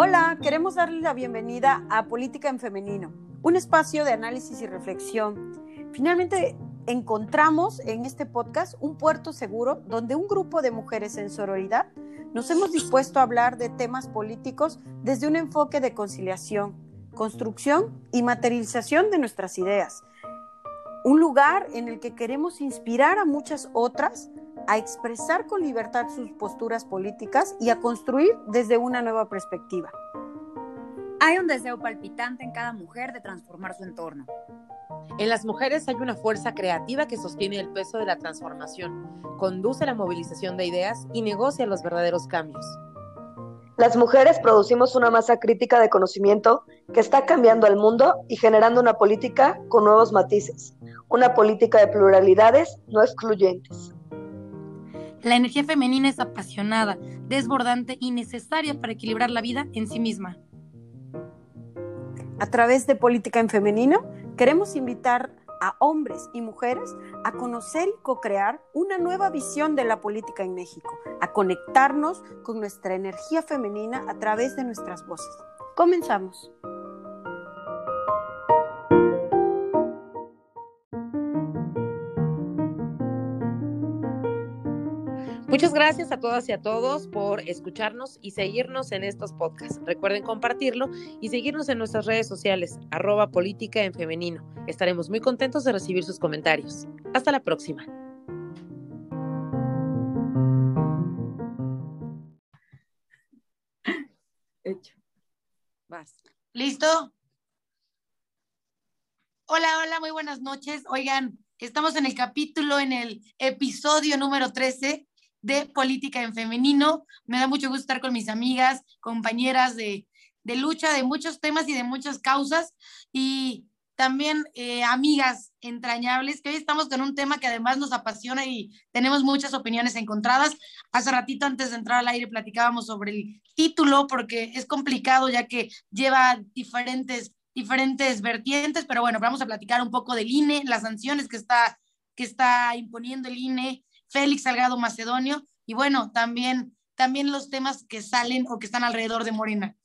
Hola, queremos darle la bienvenida a Política en Femenino, un espacio de análisis y reflexión. Finalmente encontramos en este podcast un puerto seguro donde un grupo de mujeres en sororidad nos hemos dispuesto a hablar de temas políticos desde un enfoque de conciliación, construcción y materialización de nuestras ideas. Un lugar en el que queremos inspirar a muchas otras a expresar con libertad sus posturas políticas y a construir desde una nueva perspectiva. Hay un deseo palpitante en cada mujer de transformar su entorno. En las mujeres hay una fuerza creativa que sostiene el peso de la transformación, conduce la movilización de ideas y negocia los verdaderos cambios. Las mujeres producimos una masa crítica de conocimiento que está cambiando al mundo y generando una política con nuevos matices, una política de pluralidades no excluyentes. La energía femenina es apasionada, desbordante y necesaria para equilibrar la vida en sí misma. A través de Política en Femenino, queremos invitar a hombres y mujeres a conocer y co-crear una nueva visión de la política en México, a conectarnos con nuestra energía femenina a través de nuestras voces. Comenzamos. Muchas gracias a todas y a todos por escucharnos y seguirnos en estos podcasts. Recuerden compartirlo y seguirnos en nuestras redes sociales, arroba política en femenino. Estaremos muy contentos de recibir sus comentarios. Hasta la próxima. Hecho. Vas. ¿Listo? Hola, hola, muy buenas noches. Oigan, estamos en el capítulo, en el episodio número 13 de política en femenino. Me da mucho gusto estar con mis amigas, compañeras de, lucha de muchos temas y de muchas causas y también eh, amigas entrañables, que hoy estamos con un tema que además nos apasiona y tenemos muchas opiniones encontradas. Hace ratito antes de entrar al aire platicábamos sobre el título porque es complicado ya que lleva diferentes diferentes vertientes, pero bueno, vamos a platicar un poco del INE, las sanciones que está, que está imponiendo el INE, Félix Salgado Macedonio y bueno, también, también los temas que salen o que están alrededor de Morena.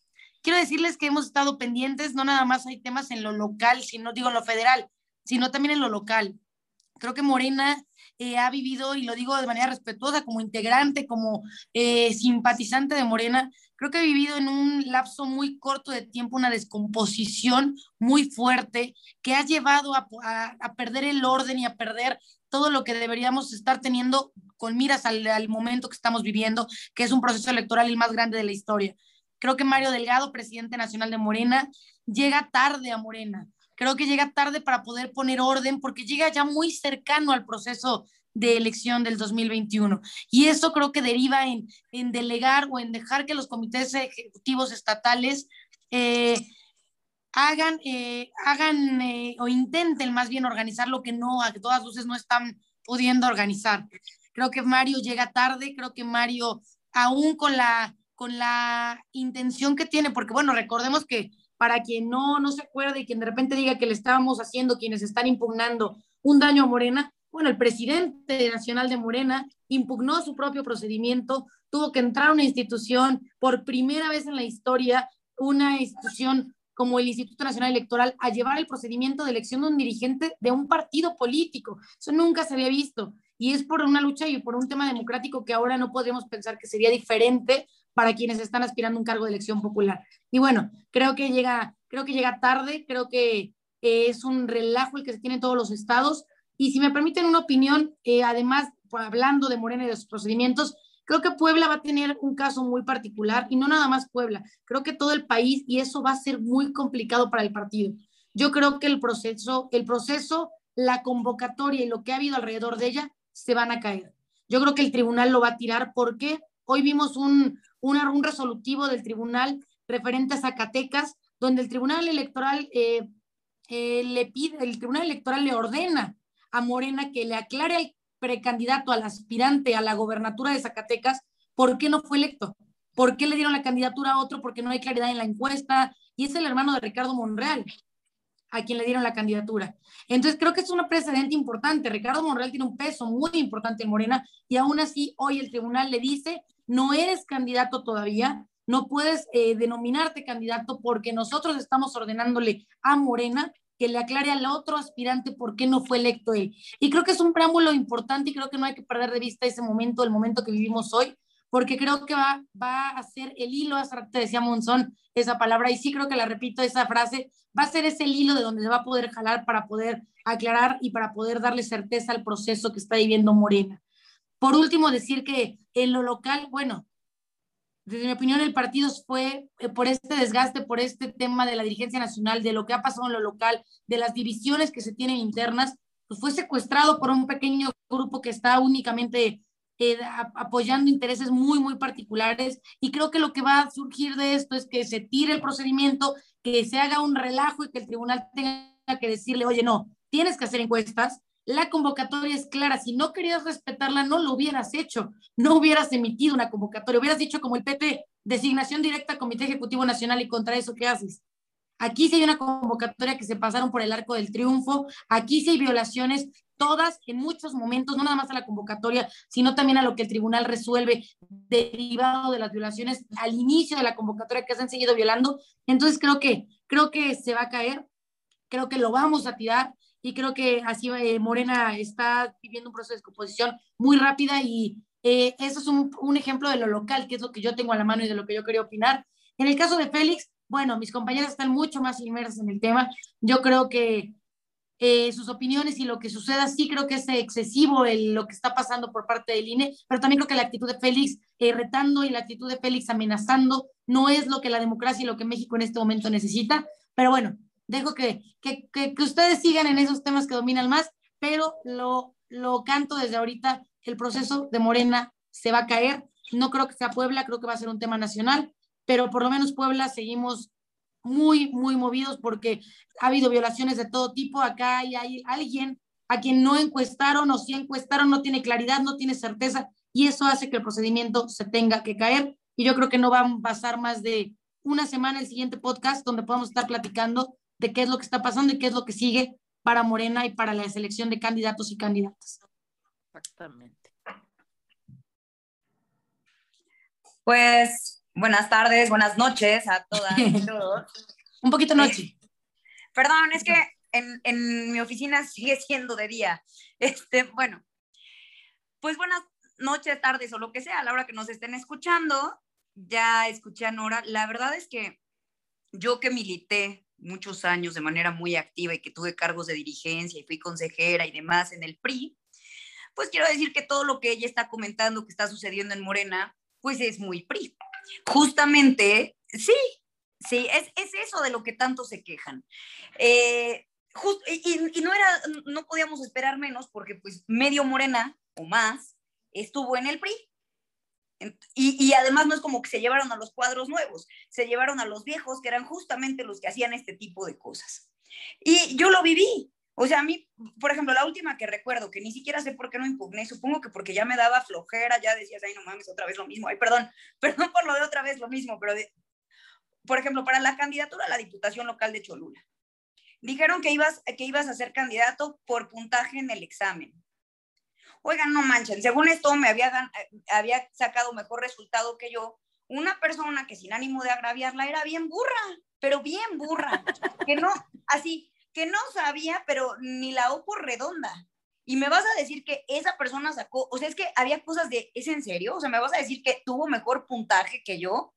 Quiero decirles que hemos estado pendientes, no nada más hay temas en lo local, sino digo en lo federal, sino también en lo local. Creo que Morena eh, ha vivido, y lo digo de manera respetuosa, como integrante, como eh, simpatizante de Morena, creo que ha vivido en un lapso muy corto de tiempo una descomposición muy fuerte que ha llevado a, a perder el orden y a perder todo lo que deberíamos estar teniendo con miras al, momento que estamos viviendo, que es un proceso electoral el más grande de la historia. Creo que Mario Delgado, presidente nacional de Morena, llega tarde a Morena. Creo que llega tarde para poder poner orden porque llega ya muy cercano al proceso de elección del 2021. Y eso creo que deriva en, delegar o en dejar que los comités ejecutivos estatales eh, hagan, eh, hagan eh, o intenten más bien organizar lo que no, a todas luces no están pudiendo organizar. Creo que Mario llega tarde, creo que Mario, aún con la, con la intención que tiene, porque bueno, recordemos que para quien no, no se acuerde y quien de repente diga que le estábamos haciendo quienes están impugnando un daño a Morena, bueno, el presidente nacional de Morena impugnó su propio procedimiento, tuvo que entrar a una institución por primera vez en la historia, una institución como el Instituto Nacional Electoral a llevar el procedimiento de elección de un dirigente de un partido político. Eso nunca se había visto. Y es por una lucha y por un tema democrático que ahora no podemos pensar que sería diferente para quienes están aspirando a un cargo de elección popular. Y bueno, creo que llega, creo que llega tarde, creo que es un relajo el que se tiene en todos los estados. Y si me permiten una opinión, eh, además, hablando de Morena y de sus procedimientos, Creo que Puebla va a tener un caso muy particular y no nada más Puebla, creo que todo el país y eso va a ser muy complicado para el partido. Yo creo que el proceso, el proceso, la convocatoria y lo que ha habido alrededor de ella se van a caer. Yo creo que el tribunal lo va a tirar porque hoy vimos un, un, resolutivo del tribunal referente a Zacatecas, donde el tribunal electoral eh, eh, le pide, el tribunal electoral le ordena a Morena que le aclare al precandidato al aspirante a la gobernatura de Zacatecas, ¿por qué no fue electo? ¿Por qué le dieron la candidatura a otro? Porque no hay claridad en la encuesta. Y es el hermano de Ricardo Monreal a quien le dieron la candidatura. Entonces creo que es un precedente importante. Ricardo Monreal tiene un peso muy importante en Morena y aún así hoy el tribunal le dice, no eres candidato todavía, no puedes eh, denominarte candidato porque nosotros estamos ordenándole a Morena que le aclare al otro aspirante por qué no fue electo él. Y creo que es un preámbulo importante y creo que no hay que perder de vista ese momento, el momento que vivimos hoy, porque creo que va, va a ser el hilo, hace rato te decía Monzón esa palabra, y sí creo que la repito, esa frase, va a ser ese hilo de donde se va a poder jalar para poder aclarar y para poder darle certeza al proceso que está viviendo Morena. Por último, decir que en lo local, bueno, desde mi opinión, el partido fue eh, por este desgaste, por este tema de la dirigencia nacional, de lo que ha pasado en lo local, de las divisiones que se tienen internas, pues fue secuestrado por un pequeño grupo que está únicamente eh, apoyando intereses muy, muy particulares. Y creo que lo que va a surgir de esto es que se tire el procedimiento, que se haga un relajo y que el tribunal tenga que decirle, oye, no, tienes que hacer encuestas, la convocatoria es clara. Si no querías respetarla, no lo hubieras hecho. No hubieras emitido una convocatoria. Hubieras dicho como el PP, designación directa Comité Ejecutivo Nacional y contra eso, ¿qué haces? Aquí sí hay una convocatoria que se pasaron por el arco del triunfo. Aquí sí hay violaciones, todas en muchos momentos, no nada más a la convocatoria, sino también a lo que el tribunal resuelve derivado de las violaciones al inicio de la convocatoria que se han seguido violando. Entonces creo que, creo que se va a caer, creo que lo vamos a tirar y creo que así eh, Morena está viviendo un proceso de descomposición muy rápida y eh, eso es un, un, ejemplo de lo local, que es lo que yo tengo a la mano y de lo que yo quería opinar. En el caso de Félix, bueno, mis compañeras están mucho más inmersas en el tema. Yo creo que eh, sus opiniones y lo que suceda, sí creo que es excesivo el, lo que está pasando por parte del INE, pero también creo que la actitud de Félix retando y la actitud de Félix amenazando no es lo que la democracia y lo que México en este momento necesita. Pero bueno, dejo que, que, que, ustedes sigan en esos temas que dominan más, pero lo, lo canto desde ahorita, el proceso de Morena se va a caer. No creo que sea Puebla, creo que va a ser un tema nacional, pero por lo menos Puebla seguimos muy, muy movidos porque ha habido violaciones de todo tipo. Acá hay, hay alguien a quien no encuestaron o si encuestaron no tiene claridad, no tiene certeza y eso hace que el procedimiento se tenga que caer. Y yo creo que no va a pasar más de una semana el siguiente podcast donde podamos estar platicando de qué es lo que está pasando y qué es lo que sigue para Morena y para la selección de candidatos y candidatas. Exactamente. Pues buenas tardes, buenas noches a todas y todos. Un poquito noche. perdón, es que en, en, mi oficina sigue siendo de día. Este, bueno, pues buenas noches, tardes o lo que sea, a la hora que nos estén escuchando. Ya escuché a Nora. La verdad es que yo que milité muchos años de manera muy activa y que tuve cargos de dirigencia y fui consejera y demás en el PRI, pues quiero decir que todo lo que ella está comentando que está sucediendo en Morena, pues es muy PRI. Justamente, sí, sí, es, es eso de lo que tanto se quejan. Eh, y, y, no era, no podíamos esperar menos porque pues medio Morena o más estuvo en el PRI. Y, además no es como que se llevaron a los cuadros nuevos, se llevaron a los viejos, que eran justamente los que hacían este tipo de cosas. Y yo lo viví. O sea, a mí, por ejemplo, la última que recuerdo, que ni siquiera sé por qué no impugné, supongo que porque ya me daba flojera, ya decías, ay, no mames, otra vez lo mismo, ay, perdón, perdón por lo de otra vez lo mismo, pero, por ejemplo, para la candidatura a la Diputación Local de Cholula, dijeron que ibas, que ibas a ser candidato por puntaje en el examen oigan, no manchen, según esto me había, había sacado mejor resultado que yo, una persona que sin ánimo de agraviarla era bien burra, pero bien burra, que no, así, que no sabía, pero ni la O por redonda. Y me vas a decir que esa persona sacó, o sea, es que había cosas de, ¿es en serio? O sea, me vas a decir que tuvo mejor puntaje que yo.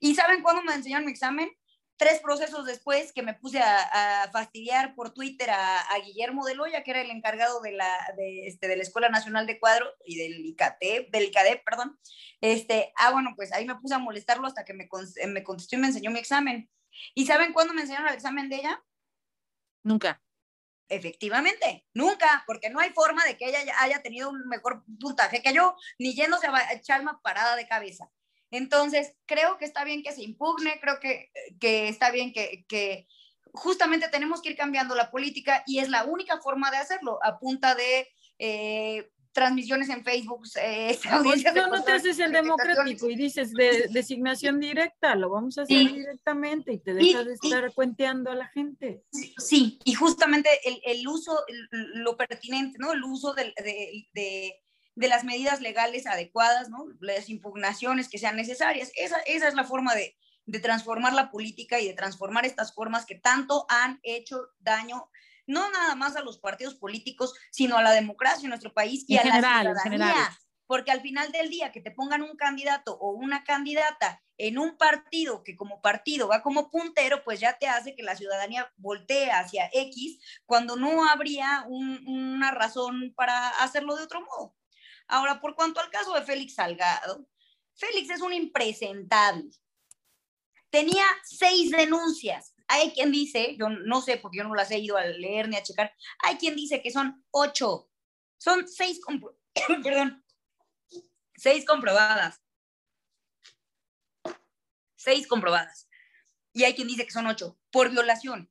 ¿Y saben cuándo me enseñaron mi examen? Tres procesos después que me puse a, fastidiar por Twitter a, Guillermo de Loya, que era el encargado de la, de, este, de la Escuela Nacional de Cuadro y del ICATE, del ICADE, perdón. Este, ah, bueno, pues ahí me puse a molestarlo hasta que me, me contestó y me enseñó mi examen. ¿Y saben cuándo me enseñaron el examen de ella? Nunca. Efectivamente, nunca, porque no hay forma de que ella haya tenido un mejor puntaje que yo, ni yéndose a echarme parada de cabeza. Entonces, creo que está bien que se impugne, creo que, que está bien que, que, justamente tenemos que ir cambiando la política y es la única forma de hacerlo, a punta de eh, transmisiones en Facebook. Eh, no, no te haces el democrático y dices de, designación directa, lo vamos a hacer directamente y te dejas de estar cuenteando a la gente. Sí, y justamente el, el uso, lo pertinente, ¿no? El uso de, de, de las medidas legales adecuadas, ¿no? Las impugnaciones que sean necesarias. Esa, esa es la forma de, de transformar la política y de transformar estas formas que tanto han hecho daño no nada más a los partidos políticos, sino a la democracia en nuestro país y a la ciudadanía. Porque al final del día que te pongan un candidato o una candidata en un partido que como partido va como puntero, pues ya te hace que la ciudadanía voltee hacia X cuando no habría una razón para hacerlo de otro modo. Ahora, por cuanto al caso de Félix Salgado, Félix es un impresentable. Tenía seis denuncias hay quien dice, yo no sé porque yo no las he ido a leer ni a checar, hay quien dice que son ocho, son seis, perdón, seis comprobadas. Seis comprobadas. Y hay quien dice que son ocho, por violación.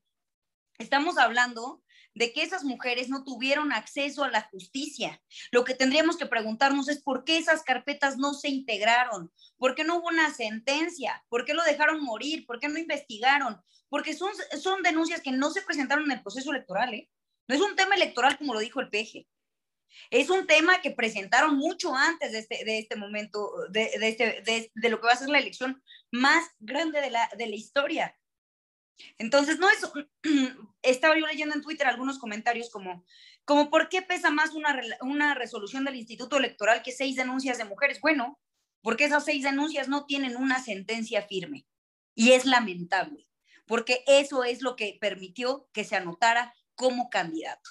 Estamos hablando de que esas mujeres no tuvieron acceso a la justicia. Lo que tendríamos que preguntarnos es por qué esas carpetas no se integraron, por qué no hubo una sentencia, por qué lo dejaron morir, por qué no investigaron, porque son, son denuncias que no se presentaron en el proceso electoral. ¿eh? No es un tema electoral como lo dijo el PG. Es un tema que presentaron mucho antes de este, de este momento, de, de, este, de, lo que va a ser la elección más grande de la, de la historia. Entonces, no es, estaba yo leyendo en Twitter algunos comentarios como, como ¿por qué pesa más una, una resolución del Instituto Electoral que seis denuncias de mujeres? Bueno, porque esas seis denuncias no tienen una sentencia firme y es lamentable, porque eso es lo que permitió que se anotara como candidato.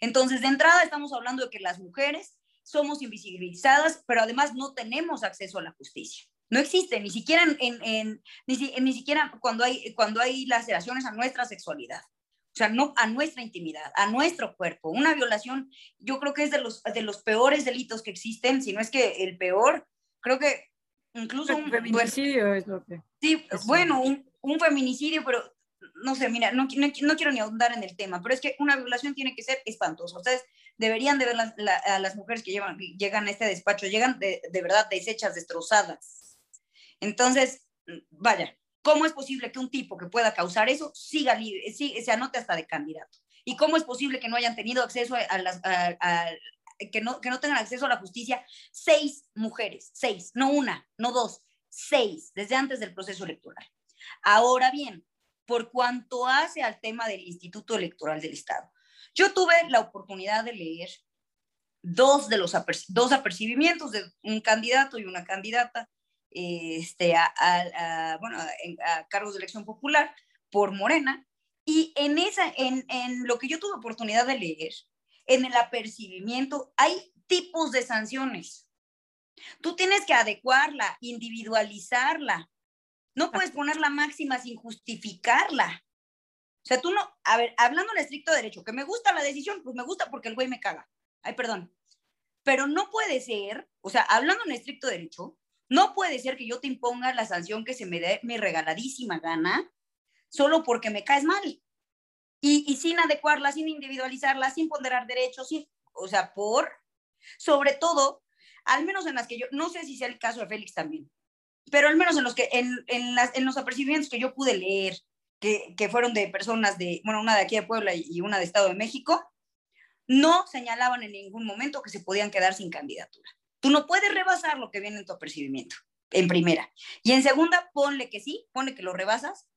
Entonces, de entrada estamos hablando de que las mujeres somos invisibilizadas, pero además no tenemos acceso a la justicia. No existe, ni siquiera, en, ni, siquiera cuando, hay, cuando hay laceraciones a nuestra sexualidad. O sea, no a nuestra intimidad, a nuestro cuerpo. Una violación, yo creo que es de los, de los peores delitos que existen, si no es que el peor. Creo que incluso un feminicidio es lo que. Sí, bueno, un, un, feminicidio, pero no sé, mira, no, no, quiero ni ahondar en el tema, pero es que una violación tiene que ser espantosa. Ustedes deberían de ver a las mujeres que llevan, llegan a este despacho, llegan de, de verdad deshechas, destrozadas entonces, vaya, ¿cómo es posible que un tipo que pueda causar eso siga libre, se anote hasta de candidato? ¿Y cómo es posible que no hayan tenido acceso a, las... que no, que no tengan acceso a la justicia seis mujeres, seis, no una, no dos, seis, desde antes del proceso electoral. Ahora bien, por cuanto hace al tema del Instituto Electoral del Estado, yo tuve la oportunidad de leer dos de los dos apercibimientos de un candidato y una candidata este, a, bueno, a, cargos de elección popular por Morena. Y en, esa, en, en lo que yo tuve oportunidad de leer, en el apercibimiento, hay tipos de sanciones. Tú tienes que adecuarla, individualizarla. No puedes poner la máxima sin justificarla. O sea, tú no, a ver, hablando en estricto derecho, que me gusta la decisión, pues me gusta porque el güey me caga. Ay, perdón. Pero no puede ser, o sea, hablando en estricto derecho, no puede ser que yo te imponga la sanción que se me dé mi regaladísima gana solo porque me caes mal. Y, sin adecuarla, sin individualizarla, sin ponderar derechos, o sea, por, sobre todo, al menos en las que yo, no sé si sea el caso de Félix también, pero al menos en los que, en, en, las, en los apercibimientos que yo pude leer, que, que, fueron de personas de, bueno, una de aquí de Puebla y una de Estado de México, no señalaban en ningún momento que se podían quedar sin candidatura. Tú no puedes rebasar lo que viene en tu apercibimiento, en primera. Y en segunda, ponle que sí, ponle que lo rebasas.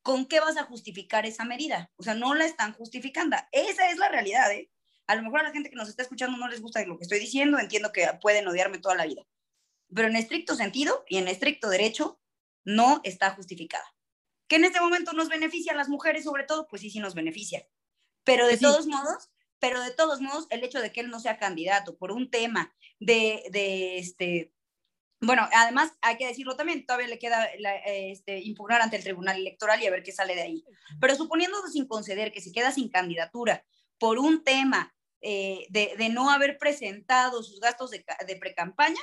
¿Con qué vas a justificar esa medida? O sea, no la están justificando. Esa es la realidad, ¿eh? A lo mejor a la gente que nos está escuchando no les gusta lo que estoy diciendo, entiendo que pueden odiarme toda la vida. Pero en estricto sentido y en estricto derecho, no está justificada. ¿Que en este momento nos beneficia a las mujeres sobre todo? Pues sí, sí nos beneficia. Pero de todos modos, pero de todos modos, el hecho de que él no sea candidato por un tema de, de este, bueno, además hay que decirlo también, todavía le queda este, impugnar ante el Tribunal Electoral y a ver qué sale de ahí. Pero suponiendo sin conceder que se queda sin candidatura por un tema eh, de, de, no haber presentado sus gastos de, de precampaña,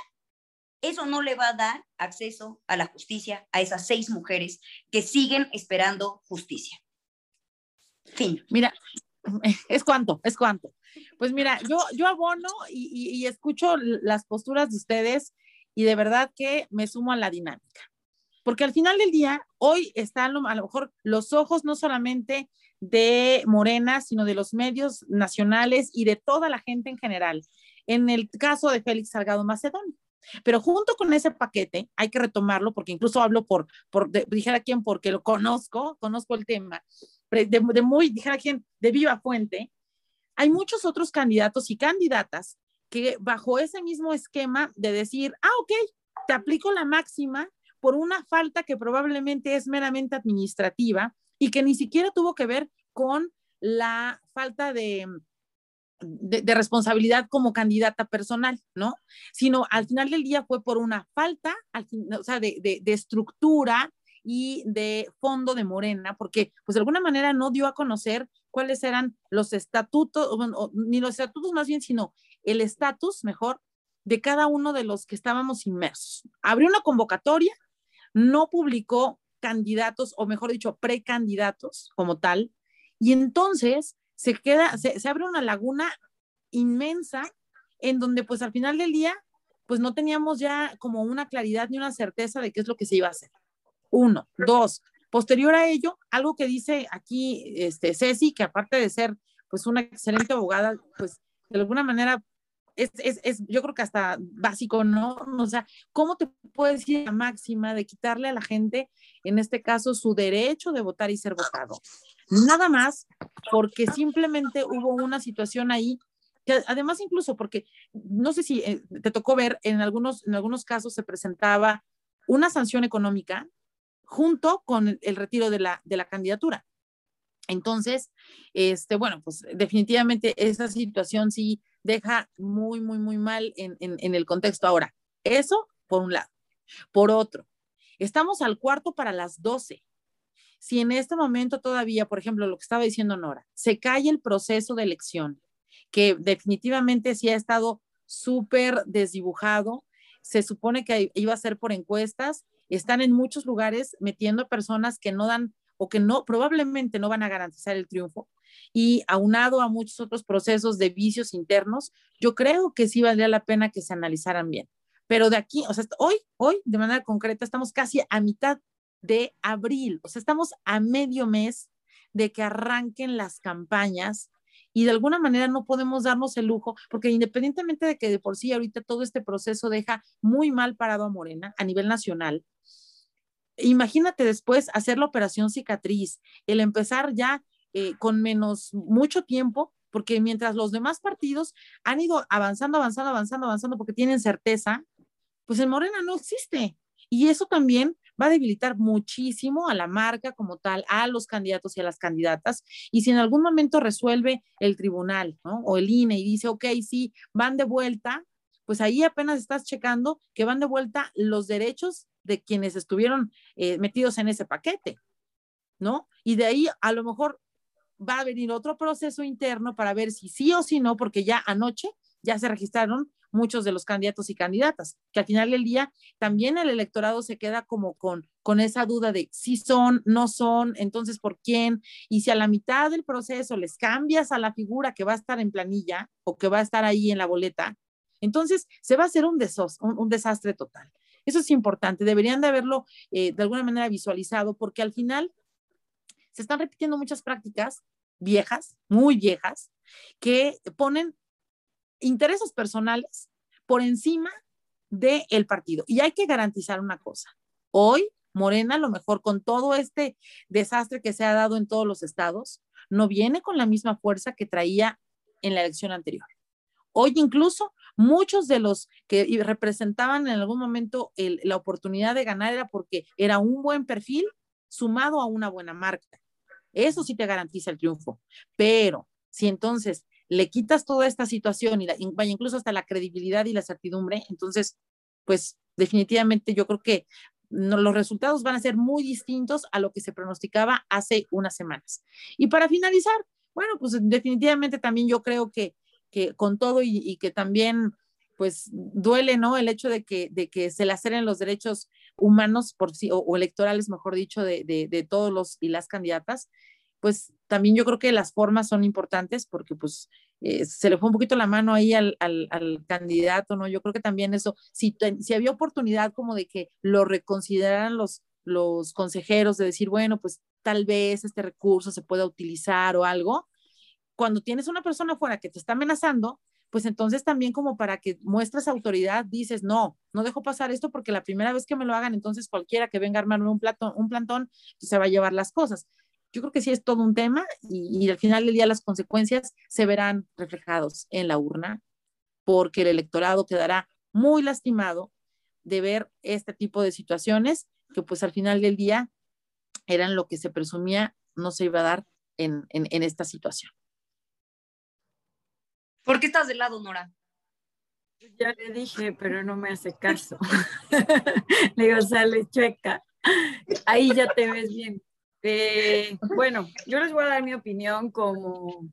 eso no le va a dar acceso a la justicia a esas seis mujeres que siguen esperando justicia. Fin. Mira, es cuánto, es cuánto. Pues mira, yo, yo abono y, escucho las posturas de ustedes y de verdad que me sumo a la dinámica. Porque al final del día, hoy están a lo mejor los ojos no solamente de Morena, sino de los medios nacionales y de toda la gente en general en el caso de Félix Salgado Macedonio. Pero junto con ese paquete, hay que retomarlo, porque incluso hablo por, por dijera quién, porque lo conozco, conozco el tema, de, de muy, dijera quién, de viva fuente, hay muchos otros candidatos y candidatas que bajo ese mismo esquema de decir, ah, ok, te aplico la máxima por una falta que probablemente es meramente administrativa y que ni siquiera tuvo que ver con la falta de, de, responsabilidad como candidata personal, ¿no? Sino al final del día fue por una falta, al o sea, de, de, estructura y de fondo de Morena, porque pues de alguna manera no dio a conocer cuáles eran los estatutos, ni los estatutos más bien, sino el estatus, mejor, de cada uno de los que estábamos inmersos. Abrió una convocatoria, no publicó candidatos, o mejor dicho, precandidatos como tal, y entonces se queda, se, abre una laguna inmensa en donde pues al final del día pues no teníamos ya como una claridad ni una certeza de qué es lo que se iba a hacer. Uno, dos, posterior a ello, algo que dice aquí este Ceci, que aparte de ser pues una excelente abogada, pues de alguna manera es, es, es, yo creo que hasta básico, ¿no? O sea, ¿cómo te puedes decir la máxima de quitarle a la gente, en este caso, su derecho de votar y ser votado? Nada más porque simplemente hubo una situación ahí además incluso porque no sé si eh, te tocó ver en algunos en algunos casos se presentaba una sanción económica junto con el, retiro de la, de la candidatura. Entonces, este, bueno, pues definitivamente esa situación sí deja muy, muy, muy mal en, en, el contexto. Ahora, eso por un lado. Por otro, estamos al cuarto para las 12 si en este momento todavía, por ejemplo, lo que estaba diciendo Nora, se cae el proceso de elección, que definitivamente sí ha estado súper desdibujado, se supone que iba a ser por encuestas, están en muchos lugares metiendo personas que no dan o que no, probablemente no van a garantizar el triunfo. Y aunado a muchos otros procesos de vicios internos, yo creo que sí valdría la pena que se analizaran bien. Pero de aquí, o sea, hoy, hoy, de manera concreta, estamos casi a mitad de abril. O sea, estamos a medio mes de que arranquen las campañas y de alguna manera no podemos darnos el lujo, porque independientemente de que de por sí ahorita todo este proceso deja muy mal parado a Morena a nivel nacional, imagínate después hacer la operación cicatriz, el empezar ya eh, con menos, mucho tiempo, porque mientras los demás partidos han ido avanzando, avanzando, avanzando, avanzando, porque tienen certeza, pues en Morena no existe. Y eso también va a debilitar muchísimo a la marca como tal, a los candidatos y a las candidatas. Y si en algún momento resuelve el tribunal o el INE y dice, ok, sí, van de vuelta, pues ahí apenas estás checando que van de vuelta los derechos de quienes estuvieron eh, metidos en ese paquete, ¿no? Y de ahí a lo mejor va a venir otro proceso interno para ver si sí o si no, porque ya anoche ya se registraron muchos de los candidatos y candidatas, que al final del día también el electorado se queda como con, con esa duda de si son, no son, entonces por quién, y si a la mitad del proceso les cambias a la figura que va a estar en planilla o que va a estar ahí en la boleta, entonces se va a hacer un, un, desastre total. Eso es importante, deberían de haberlo eh, de alguna manera visualizado, porque al final se están repitiendo muchas prácticas viejas, muy viejas, que ponen intereses personales por encima del partido. Y hay que garantizar una cosa. Hoy, Morena, a lo mejor con todo este desastre que se ha dado en todos los estados, no viene con la misma fuerza que traía en la elección anterior. Hoy incluso muchos de los que representaban en algún momento la oportunidad de ganar era porque era un buen perfil sumado a una buena marca. Eso sí te garantiza el triunfo. Pero si entonces le quitas toda esta situación y incluso hasta la credibilidad y la certidumbre, entonces, pues definitivamente yo creo que los resultados van a ser muy distintos a lo que se pronosticaba hace unas semanas. Y para finalizar, bueno, pues definitivamente también yo creo que, que con todo y, que también pues duele, ¿no? El hecho de que, de que se laceren los derechos humanos por sí, o, electorales, mejor dicho, de, de, todos los y las candidatas, pues también yo creo que las formas son importantes porque pues eh, se le fue un poquito la mano ahí al, candidato, ¿no? Yo creo que también eso, si, si había oportunidad como de que lo reconsideraran los, los consejeros, de decir, bueno, pues tal vez este recurso se pueda utilizar o algo, cuando tienes una persona fuera que te está amenazando, pues entonces también como para que muestras autoridad, dices, no, no dejo pasar esto porque la primera vez que me lo hagan, entonces cualquiera que venga a armarme un, plato, un plantón pues, se va a llevar las cosas. Yo creo que sí es todo un tema y, al final del día las consecuencias se verán reflejados en la urna porque el electorado quedará muy lastimado de ver este tipo de situaciones que pues al final del día eran lo que se presumía no se iba a dar en, esta situación. ¿Por qué estás de lado, Nora? Ya le dije, pero no me hace caso. le digo, sale checa. Ahí ya te ves bien. Eh, bueno, yo les voy a dar mi opinión como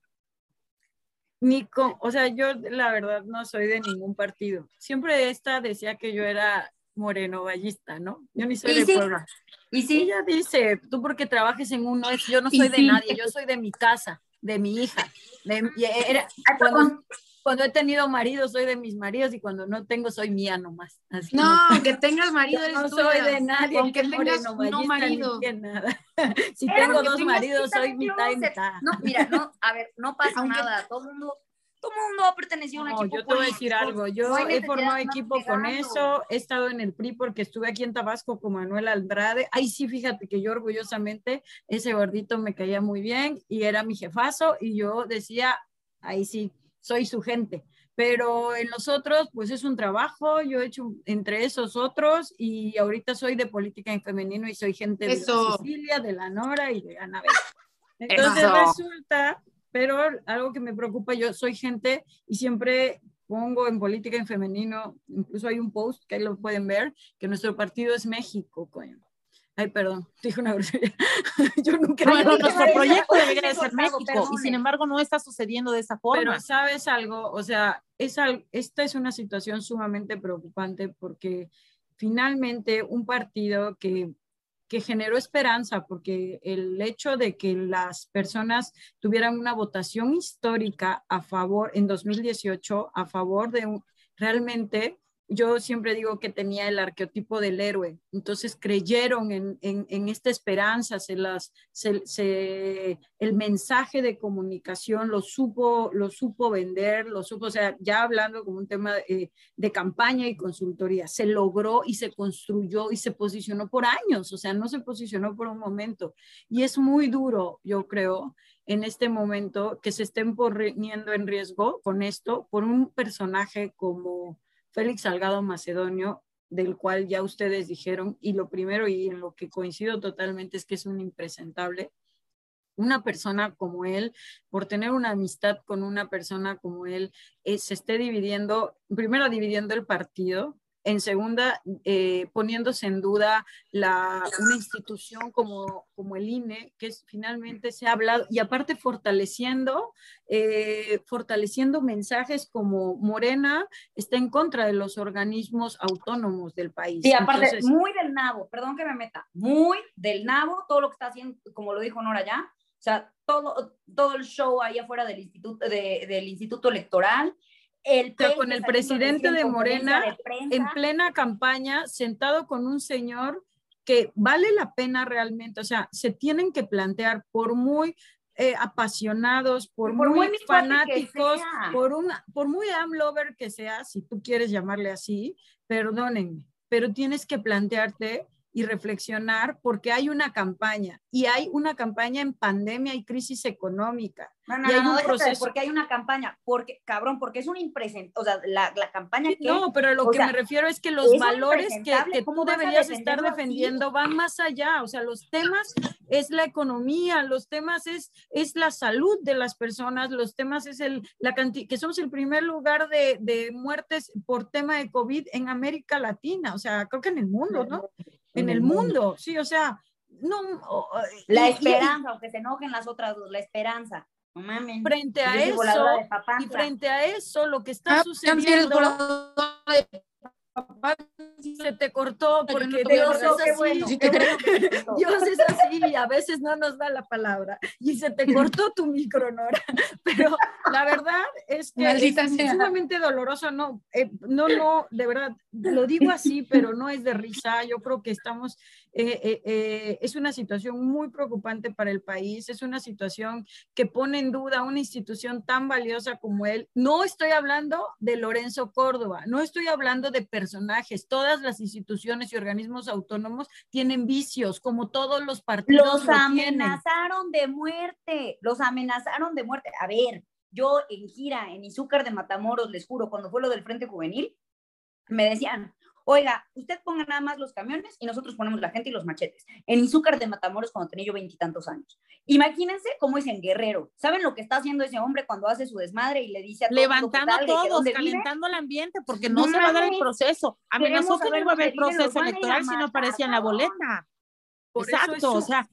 ni o sea, yo la verdad no soy de ningún partido. Siempre esta decía que yo era moreno vallista, ¿no? Yo ni soy de Puebla. Y si ella dice, tú porque trabajes en uno, yo no soy de nadie, yo soy de mi casa, de mi hija. cuando, he tenido marido, soy de mis maridos y cuando no tengo, soy mía nomás. no, que tengas marido, eres no soy de nadie, aunque tengas no marido. Nada. si tengo dos maridos, soy mitad y mitad. No, mira, no, a ver, no pasa nada, todo el mundo todo el mundo ha pertenecido a un equipo. Yo te voy a decir algo, yo he formado equipo con eso, he estado en el PRI porque estuve aquí en Tabasco con Manuel Andrade. Ahí sí, fíjate que yo orgullosamente, ese gordito me caía muy bien y era mi jefazo y yo decía, ahí sí, soy su gente. Pero en los otros, pues es un trabajo, yo he hecho entre esos otros y ahorita soy de política en femenino y soy gente de la Sicilia, de la Nora y de Anabel. Entonces resulta pero algo que me preocupa, yo soy gente y siempre pongo en política en femenino, incluso hay un post que ahí lo pueden ver, que nuestro partido es México, coño. Ay, perdón, dije una grosería. Yo nunca. No, nuestro proyecto debería ser México y sin embargo no está sucediendo de esa forma. Pero sabes algo, o sea, es esta es una situación sumamente preocupante porque finalmente un partido que que generó esperanza, porque el hecho de que las personas tuvieran una votación histórica a favor, en 2018, a favor de un, realmente yo siempre digo que tenía el arqueotipo del héroe, entonces creyeron en, en, esta esperanza, se las, se, el mensaje de comunicación lo supo, lo supo vender, lo supo, o sea, ya hablando como un tema de, de campaña y consultoría, se logró y se construyó y se posicionó por años, o sea, no se posicionó por un momento. Y es muy duro, yo creo, en este momento que se estén poniendo en riesgo con esto por un personaje como Félix Salgado Macedonio, del cual ya ustedes dijeron, y lo primero y en lo que coincido totalmente es que es un impresentable. Una persona como él, por tener una amistad con una persona como él, eh, se esté dividiendo, primero dividiendo el partido, en segunda, eh, poniéndose en duda la, una institución como, como el INE, que es, finalmente se ha hablado, y aparte fortaleciendo, eh, fortaleciendo mensajes como Morena está en contra de los organismos autónomos del país. Y aparte, muy del nabo, perdón que me meta, muy del nabo, todo lo que está haciendo, como lo dijo Nora ya, o sea, todo, todo el show ahí afuera del instituto, del instituto electoral, el con el presidente de Morena en plena campaña, sentado con un señor que vale la pena realmente, o sea, se tienen que plantear por muy eh, apasionados, por, muy, fanáticos, por, un, por muy amlover que sea, si tú quieres llamarle así, perdónenme, pero tienes que plantearte y reflexionar porque hay una campaña y hay una campaña en pandemia y crisis económica. No, no, no, porque hay una campaña, porque, cabrón, porque es un impresente, o sea, la, la campaña que... No, pero lo que me refiero es que los valores que, que tú deberías estar defendiendo van más allá, o sea, los temas es la economía, los temas es, es la salud de las personas, los temas es el, la que somos el primer lugar de, de muertes por tema de COVID en América Latina, o sea, creo que en el mundo, ¿no? En el mundo, sí, o sea, no. La esperanza, aunque se enojen las otras dos, la esperanza. No mames. Frente a eso, y frente a eso, lo que está ah, sucediendo. Se te cortó no porque a Dios es así. Dios es así y a veces no nos da la palabra. Y se te cortó tu micro, Nora. Pero la verdad es que Maldita es sea. sumamente doloroso. No, eh, no, no, de verdad, lo digo así, pero no es de risa. Yo creo que estamos, eh, eh, eh, es una situación muy preocupante para el país. Es una situación que pone en duda una institución tan valiosa como él. No estoy hablando de Lorenzo Córdoba, no estoy hablando de personajes. Todas las instituciones y organismos autónomos tienen vicios, como todos los partidos Los lo tienen. amenazaron de muerte, los amenazaron de muerte. A ver, yo en gira, en Izúcar de Matamoros, les juro, cuando fue lo del Frente Juvenil, me decían, oiga, usted ponga nada más los camiones y nosotros ponemos la gente y los machetes. En Izúcar de Matamoros cuando tenía yo veintitantos años. Imagínense cómo es en Guerrero. ¿Saben lo que está haciendo ese hombre cuando hace su desmadre y le dice a todo el mundo que Levantando a todos, dónde vive? calentando el ambiente, porque no, No se va a dar el proceso. Amenazó que no iba a haber proceso electoral si no aparecía en la boleta. Por eso Exacto, o sea,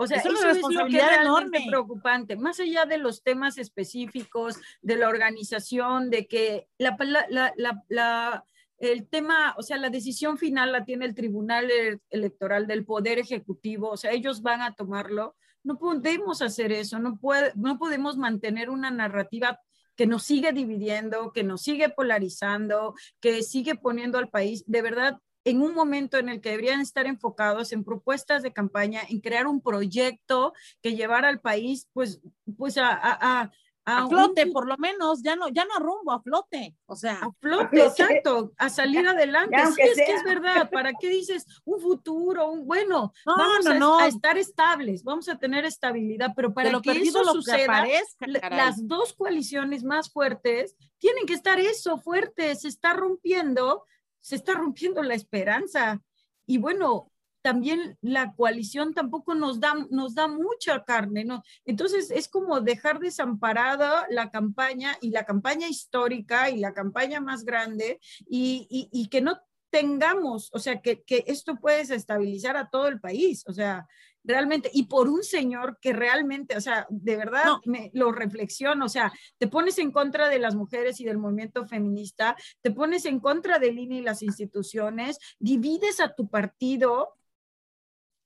O sea, Es una eso es lo que responsabilidad es enorme. preocupante, más allá de los temas específicos, de la organización, de que la, la- la- la- la- el tema, o sea, la decisión final la tiene el Tribunal E- Electoral del Poder Ejecutivo, o sea, ellos van a tomarlo. No podemos hacer eso, no, puede, no podemos mantener una narrativa que nos sigue dividiendo, que nos sigue polarizando, que sigue poniendo al país, de verdad, en un momento en el que deberían estar enfocados en propuestas de campaña, en crear un proyecto que llevara al país, pues, pues a, a, a, a un flote, por lo menos, ya no, ya no a rumbo, a flote. O sea, a flote, A flote. exacto, a salir adelante. Ya, Sí, es que es verdad. ¿Para qué dices un futuro? Un bueno, No, vamos no, a, no. a estar estables, vamos a tener estabilidad, pero para lo que eso lo que suceda, aparezca, las dos coaliciones más fuertes tienen que estar eso, fuertes, se está rompiendo, se está rompiendo la esperanza. Y bueno, también la coalición tampoco nos da, nos da mucha carne, ¿no? Entonces es como dejar desamparada la campaña y la campaña histórica y la campaña más grande y, y- y que no tengamos, o sea, que, que esto puede desestabilizar a todo el país, o sea, realmente, y por un señor que realmente, o sea, de verdad No. me, lo reflexiono, o sea, te pones en contra de las mujeres y del movimiento feminista, te pones en contra del INE y las instituciones, divides a tu partido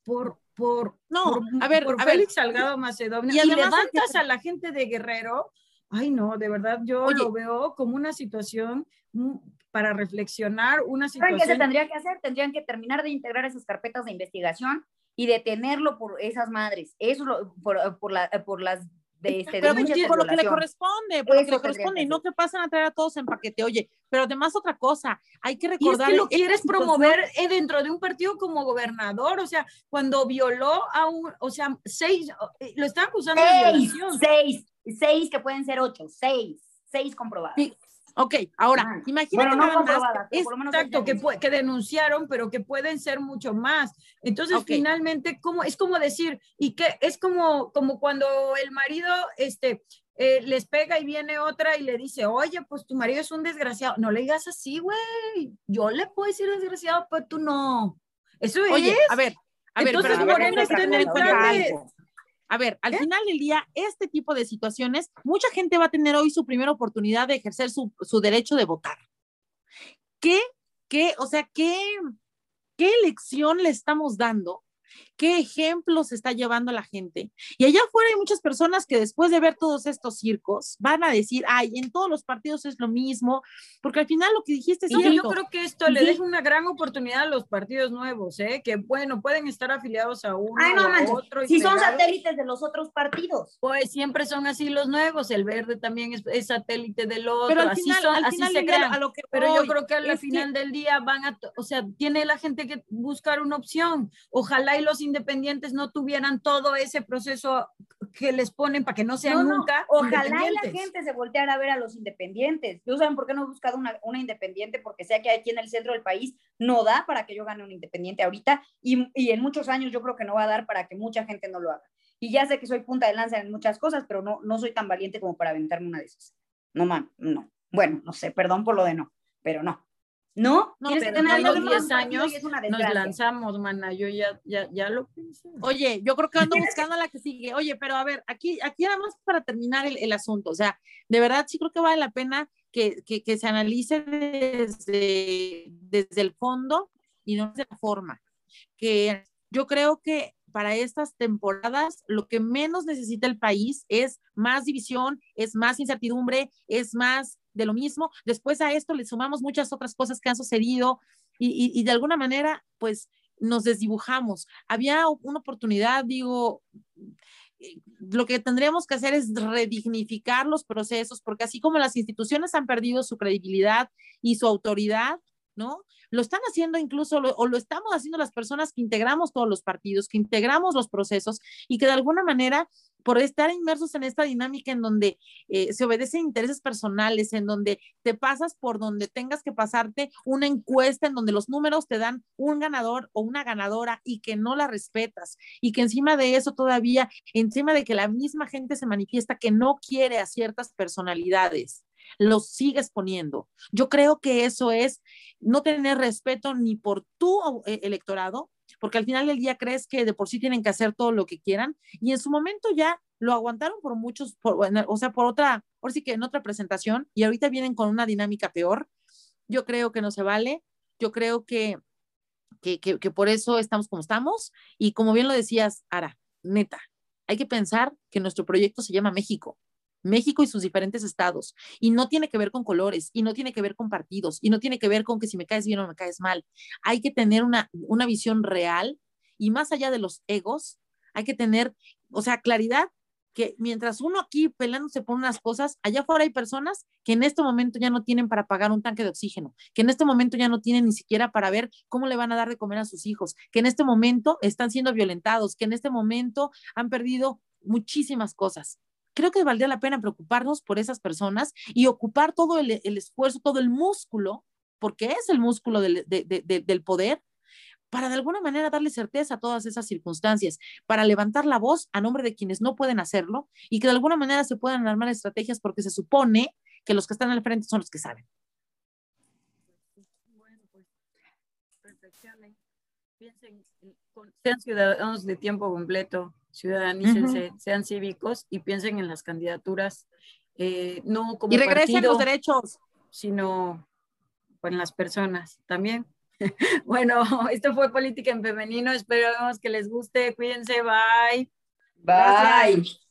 por, por, No, por, a ver, por a ver. Félix Salgado Macedonio Y y, levantas a la gente de Guerrero. Ay, no, de verdad, yo Oye. lo veo como una situación mm, para reflexionar, una ¿Saben qué se situación tendría que hacer? Tendrían que terminar de integrar esas carpetas de investigación y detenerlo por esas madres. Eso lo- por, por, la, por las de este, pero lo que le corresponde, por lo que le corresponde, y no que pasan a traer a todos en paquete. Oye, pero además otra cosa, hay que Y es recordar. que lo quieres situación- promover eh, dentro de un partido como gobernador, o sea, cuando violó a un, o sea, seis, eh, lo están acusando de Seis, violación. seis, seis que pueden ser ocho, seis, seis comprobadas. Sí, Ok, ahora, Ah, imagínate Bueno, no nada más. Exacto, que, que denunciaron, pero que pueden ser mucho más. Entonces, Ok. finalmente, ¿cómo, es como decir, y que es como, como cuando el marido este, eh, les pega y viene otra y le dice, oye, pues tu marido es un desgraciado. No le digas así, güey. Yo le puedo decir desgraciado, pero tú no. Eso Oye, es. a ver, a ver, Entonces, pero a ver, en tener A ver, al final del día, este tipo de situaciones, mucha gente va a tener hoy su primera oportunidad de ejercer su, su derecho de votar. ¿Qué, qué, o sea, qué, qué elección le estamos dando? ¿Qué ejemplos está llevando la gente? Y allá afuera hay muchas personas que después de ver todos estos circos van a decir, ay, en todos los partidos es lo mismo, porque al final lo que dijiste es Y yo creo que esto le Sí. deja una gran oportunidad a los partidos nuevos, ¿eh? que bueno, pueden estar afiliados a uno Ay, o no a otro. y Si son satélites de los otros partidos. Pues siempre son así los nuevos, el verde también es, es satélite del otro, Pero al así, final, son, al así final se crean. a lo que Pero yo creo que al que- final del día van a, to- o sea, tiene la gente que buscar una opción. Ojalá y los independientes no tuvieran todo ese proceso que les ponen para que no sean No, no, nunca Ojalá y la gente se volteara a ver a los independientes. Yo saben por qué no he buscado una, una independiente, porque sé que aquí en el centro del país no da para que yo gane un independiente ahorita y, y en muchos años yo creo que no va a dar para que mucha gente no lo haga. Y ya sé que soy punta de lanza en muchas cosas, pero no, no soy tan valiente como para aventarme una de esas. No, man, no. Bueno, no sé, perdón por lo de no, pero no. No, No, tienes que tener en los algo 10 más partido años Nos lanzamos, mana, yo ya, ya, ya lo pensé. Oye, yo creo que ando buscando a la que sigue. Oye, pero a ver, aquí, aquí nada más para terminar el, el asunto. O sea, de verdad sí creo que vale la pena que, que, se analice desde, desde el fondo y no desde la forma. Que yo creo que para estas temporadas lo que menos necesita el país es más división, es más incertidumbre, es más de lo mismo. Después a esto le sumamos muchas otras cosas que han sucedido y, y, de alguna manera, pues nos desdibujamos. Había una oportunidad, digo, eh, lo que tendríamos que hacer es redignificar los procesos, porque así como las instituciones han perdido su credibilidad y su autoridad, ¿no? Lo están haciendo incluso, o lo estamos haciendo las personas que integramos todos los partidos, que integramos los procesos y que de alguna manera, por estar inmersos en esta dinámica en donde eh, se obedecen intereses personales, en donde te pasas por donde tengas que pasarte una encuesta, en donde los números te dan un ganador o una ganadora y que no la respetas y que encima de eso todavía, encima de que la misma gente se manifiesta que no quiere a ciertas personalidades los sigues poniendo. Yo creo que eso es no tener respeto ni por tu eh, electorado, porque al final del día crees que de por sí tienen que hacer todo lo que quieran y en su momento ya lo aguantaron por muchos, o sea, por otra, por sí que en otra presentación y ahorita vienen con una dinámica peor. Yo creo que no se vale. Yo creo que, que, que por eso estamos como estamos y como bien lo decías, Ara, neta, hay que pensar que nuestro proyecto se llama México México y sus diferentes estados. Y no tiene que ver con colores, y no tiene que ver con partidos, y no tiene que ver con que si me caes bien o me caes mal. Hay que tener una, una visión real y más allá de los egos, hay que tener, o sea, claridad que mientras uno aquí peleándose por unas cosas, allá afuera hay personas que en este momento ya no tienen para pagar un tanque de oxígeno, que en este momento ya no tienen ni siquiera para ver cómo le van a dar de comer a sus hijos, que en este momento están siendo violentados, que en este momento han perdido muchísimas cosas creo que valdría la pena preocuparnos por esas personas y ocupar todo el, esfuerzo, todo el músculo, porque es el músculo del, del poder, para de alguna manera darle certeza a todas esas circunstancias, para levantar la voz a nombre de quienes no pueden hacerlo y que de alguna manera se puedan armar estrategias porque se supone que los que están al frente son los que saben. Bueno, pues piensen, sean ciudadanos de tiempo completo, ciudadanícense, sean cívicos y piensen en las candidaturas, eh, no como Y regresen los derechos. Sino en las personas también. bueno, esto fue Política en Femenino, esperamos que les guste, cuídense, bye. Bye.